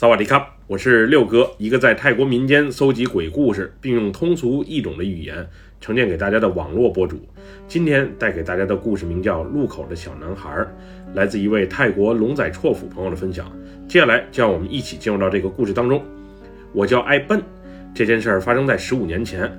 萨瓦迪卡，我是六哥，一个在泰国民间搜集鬼故事，并用通俗易懂的语言呈现给大家的网络博主。今天带给大家的故事名叫《路口的小男孩》，来自一位泰国龙仔绰府朋友的分享。接下来就让我们一起进入到这个故事当中。我叫艾笨，这件事儿发生在十五年前，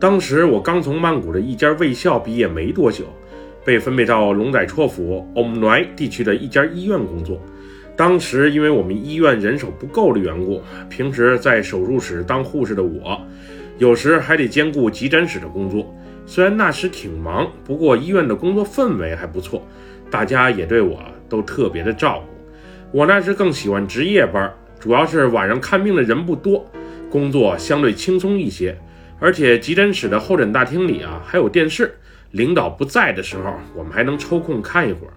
当时我刚从曼谷的一家卫校毕业没多久，被分配到龙仔绰府 Om Noi 地区的一家医院工作。当时因为我们医院人手不够的缘故，平时在手术室当护士的我，有时还得兼顾急诊室的工作。虽然那时挺忙，不过医院的工作氛围还不错，大家也对我都特别的照顾。我那时更喜欢值夜班，主要是晚上看病的人不多，工作相对轻松一些。而且急诊室的候诊大厅里啊还有电视，领导不在的时候，我们还能抽空看一会儿。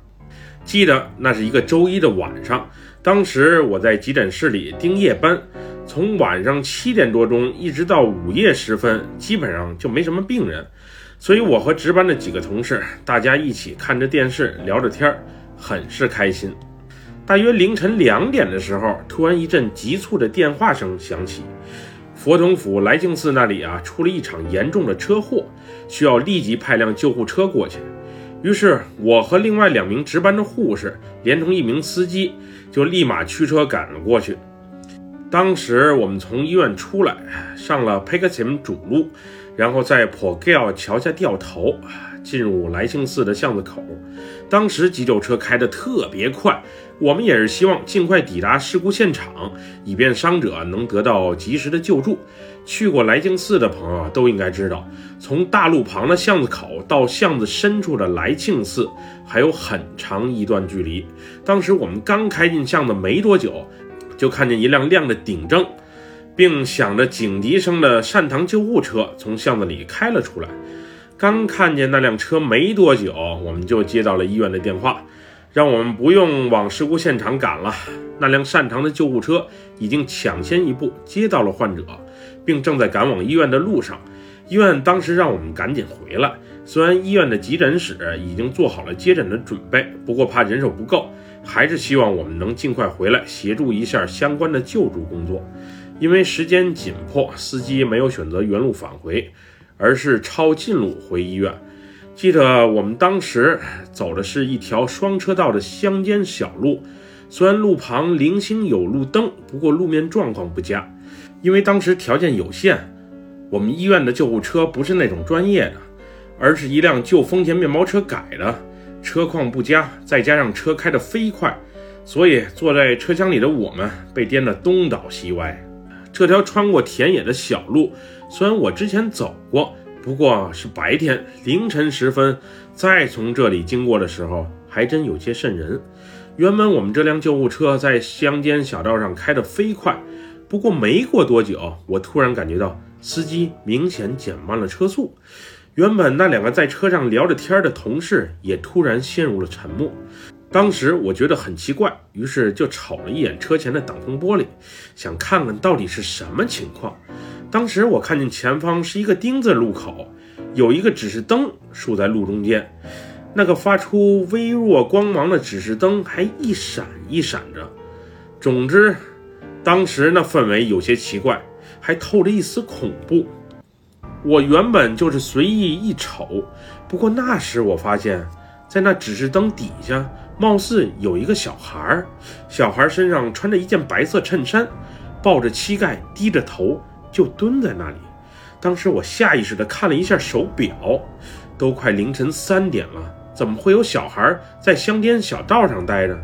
记得那是一个周一的晚上，当时我在急诊室里盯夜班，从晚上七点多钟一直到午夜时分，基本上就没什么病人，所以我和值班的几个同事，大家一起看着电视聊着天儿，很是开心。大约凌晨两点的时候，突然一阵急促的电话声响起，佛统府来庆寺那里啊出了一场严重的车祸，需要立即派辆救护车过去。于是，我和另外两名值班的护士，连同一名司机，就立马驱车赶了过去。当时我们从医院出来，上了 PECASIM 主路，然后在 p o g a l 桥下掉头，进入来庆寺的巷子口。当时急救车开得特别快，我们也是希望尽快抵达事故现场，以便伤者能得到及时的救助。去过来庆寺的朋友都应该知道，从大路旁的巷子口到巷子深处的来庆寺还有很长一段距离。当时我们刚开进巷子没多久，就看见一辆亮着顶灯，并响着警笛声的善堂救护车从巷子里开了出来。刚看见那辆车没多久，我们就接到了医院的电话。让我们不用往事故现场赶了。那辆擅长的救护车已经抢先一步接到了患者，并正在赶往医院的路上。医院当时让我们赶紧回来。虽然医院的急诊室已经做好了接诊的准备，不过怕人手不够，还是希望我们能尽快回来协助一下相关的救助工作。因为时间紧迫，司机没有选择原路返回，而是抄近路回医院。记得我们当时走的是一条双车道的乡间小路，虽然路旁零星有路灯，不过路面状况不佳。因为当时条件有限，我们医院的救护车不是那种专业的，而是一辆旧丰田面包车改的，车况不佳，再加上车开得飞快，所以坐在车厢里的我们被颠得东倒西歪。这条穿过田野的小路，虽然我之前走过。不过是白天凌晨时分，再从这里经过的时候，还真有些瘆人。原本我们这辆救护车在乡间小道上开得飞快，不过没过多久，我突然感觉到司机明显减慢了车速。原本那两个在车上聊着天的同事也突然陷入了沉默。当时我觉得很奇怪，于是就瞅了一眼车前的挡风玻璃，想看看到底是什么情况。当时我看见前方是一个丁字路口，有一个指示灯竖在路中间，那个发出微弱光芒的指示灯还一闪一闪着。总之，当时那氛围有些奇怪，还透着一丝恐怖。我原本就是随意一瞅，不过那时我发现，在那指示灯底下，貌似有一个小孩儿，小孩身上穿着一件白色衬衫，抱着膝盖，低着头。就蹲在那里，当时我下意识地看了一下手表，都快凌晨三点了，怎么会有小孩在乡间小道上待着？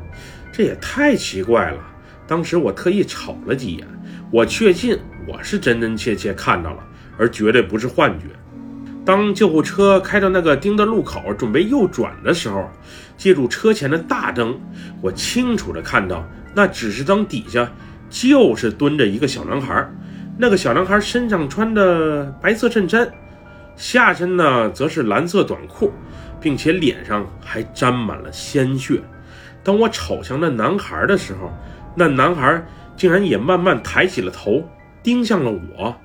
这也太奇怪了。当时我特意瞅了几眼，我确信我是真真切切看到了，而绝对不是幻觉。当救护车开到那个丁字路口，准备右转的时候，借助车前的大灯，我清楚地看到那指示灯底下就是蹲着一个小男孩。那个小男孩身上穿的白色衬衫，下身呢则是蓝色短裤，并且脸上还沾满了鲜血。当我瞅向那男孩的时候，那男孩竟然也慢慢抬起了头，盯向了我。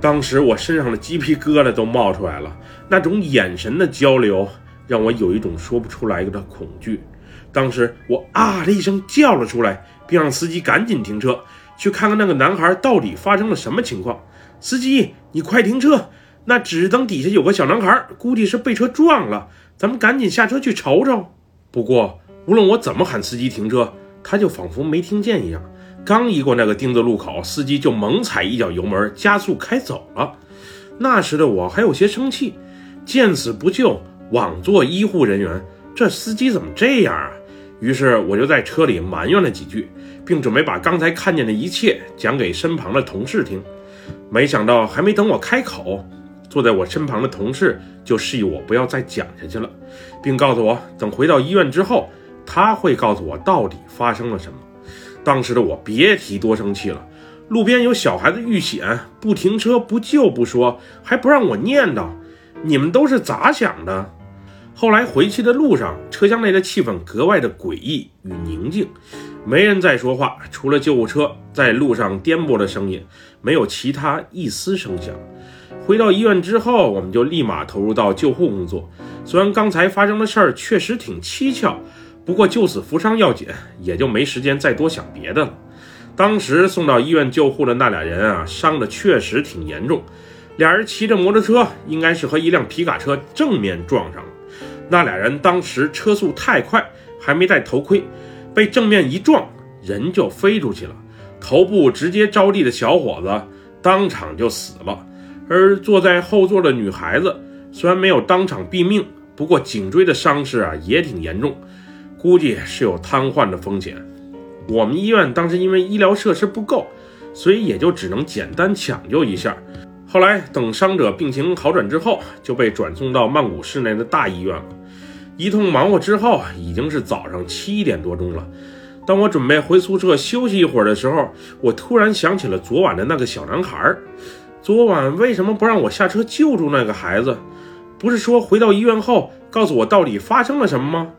当时我身上的鸡皮疙瘩都冒出来了，那种眼神的交流让我有一种说不出来的恐惧。当时我啊的一声叫了出来，并让司机赶紧停车。去看看那个男孩到底发生了什么情况。司机，你快停车！那指示灯底下有个小男孩，估计是被车撞了，咱们赶紧下车去瞅瞅。不过，无论我怎么喊司机停车，他就仿佛没听见一样。刚一过那个丁字路口，司机就猛踩一脚油门，加速开走了。那时的我还有些生气，见死不救，枉做医护人员，这司机怎么这样啊？于是我就在车里埋怨了几句，并准备把刚才看见的一切讲给身旁的同事听。没想到，还没等我开口，坐在我身旁的同事就示意我不要再讲下去了，并告诉我，等回到医院之后，他会告诉我到底发生了什么。当时的我别提多生气了，路边有小孩子遇险，不停车不救不说，还不让我念叨，你们都是咋想的？后来回去的路上，车厢内的气氛格外的诡异与宁静，没人再说话，除了救护车在路上颠簸的声音，没有其他一丝声响。回到医院之后，我们就立马投入到救护工作。虽然刚才发生的事儿确实挺蹊跷，不过救死扶伤要紧，也就没时间再多想别的了。当时送到医院救护的那俩人啊，伤的确实挺严重。俩人骑着摩托车，应该是和一辆皮卡车正面撞上了。那俩人当时车速太快，还没戴头盔，被正面一撞，人就飞出去了，头部直接着地的小伙子当场就死了。而坐在后座的女孩子虽然没有当场毙命，不过颈椎的伤势啊也挺严重，估计是有瘫痪的风险。我们医院当时因为医疗设施不够，所以也就只能简单抢救一下。后来等伤者病情好转之后，就被转送到曼谷市内的大医院了。一通忙活之后，已经是早上七点多钟了。当我准备回宿舍休息一会儿的时候，我突然想起了昨晚的那个小男孩。昨晚为什么不让我下车救助那个孩子？不是说回到医院后告诉我到底发生了什么吗？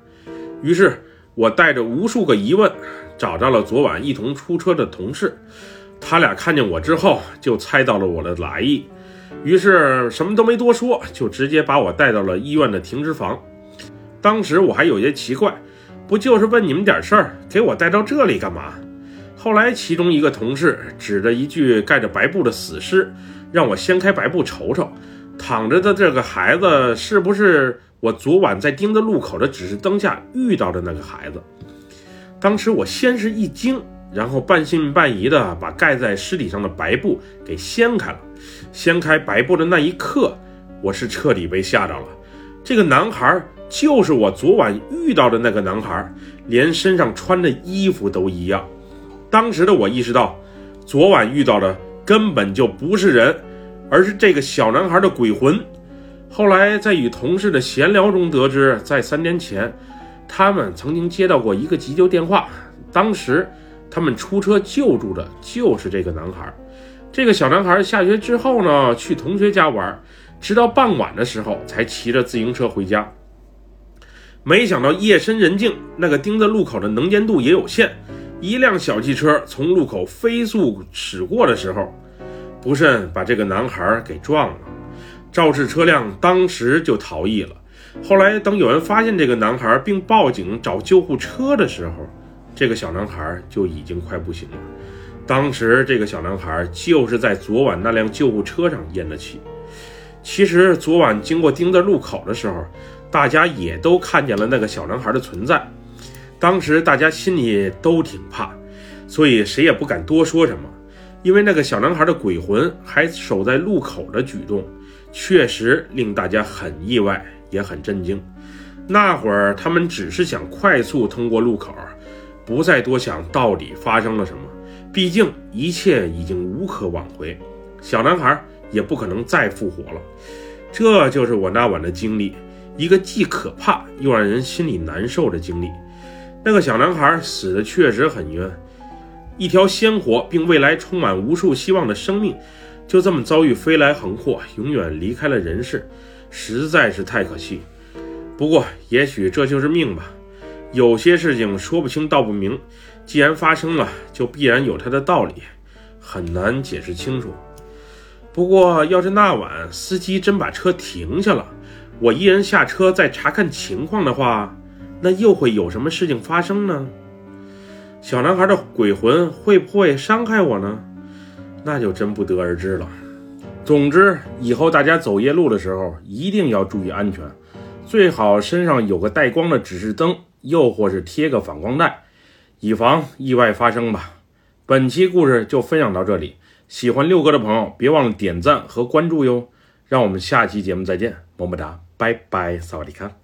于是，我带着无数个疑问，找到了昨晚一同出车的同事。他俩看见我之后，就猜到了我的来意，于是什么都没多说，就直接把我带到了医院的停尸房。当时我还有些奇怪，不就是问你们点事儿，给我带到这里干嘛？后来，其中一个同事指着一具盖着白布的死尸，让我掀开白布瞅瞅，躺着的这个孩子是不是我昨晚在丁字路口的指示灯下遇到的那个孩子？当时我先是一惊，然后半信半疑的把盖在尸体上的白布给掀开了。掀开白布的那一刻，我是彻底被吓着了。这个男孩就是我昨晚遇到的那个男孩，连身上穿的衣服都一样。当时的我意识到，昨晚遇到的根本就不是人，而是这个小男孩的鬼魂。后来在与同事的闲聊中得知，在三年前，他们曾经接到过一个急救电话，当时他们出车救助的就是这个男孩。这个小男孩下学之后呢，去同学家玩，直到傍晚的时候才骑着自行车回家。没想到夜深人静，那个丁字路口的能见度也有限。一辆小汽车从路口飞速驶过的时候，不慎把这个男孩给撞了。肇事车辆当时就逃逸了。后来等有人发现这个男孩并报警找救护车的时候，这个小男孩就已经快不行了。当时这个小男孩就是在昨晚那辆救护车上咽的气。其实昨晚经过丁字路口的时候，大家也都看见了那个小男孩的存在。当时大家心里都挺怕，所以谁也不敢多说什么。因为那个小男孩的鬼魂还守在路口的举动，确实令大家很意外，也很震惊。那会儿他们只是想快速通过路口，不再多想到底发生了什么。毕竟一切已经无可挽回，小男孩也不可能再复活了。这就是我那晚的经历，一个既可怕又让人心里难受的经历。那个小男孩死的确实很冤，一条鲜活并未来充满无数希望的生命，就这么遭遇飞来横祸，永远离开了人世，实在是太可惜。不过，也许这就是命吧。有些事情说不清道不明，既然发生了，就必然有它的道理，很难解释清楚。不过，要是那晚司机真把车停下了，我一人下车再查看情况的话。那又会有什么事情发生呢？小男孩的鬼魂会不会伤害我呢？那就真不得而知了。总之，以后大家走夜路的时候一定要注意安全，最好身上有个带光的指示灯，又或是贴个反光带，以防意外发生吧。本期故事就分享到这里，喜欢六哥的朋友别忘了点赞和关注哟。让我们下期节目再见，么么哒，拜拜，萨瓦迪卡。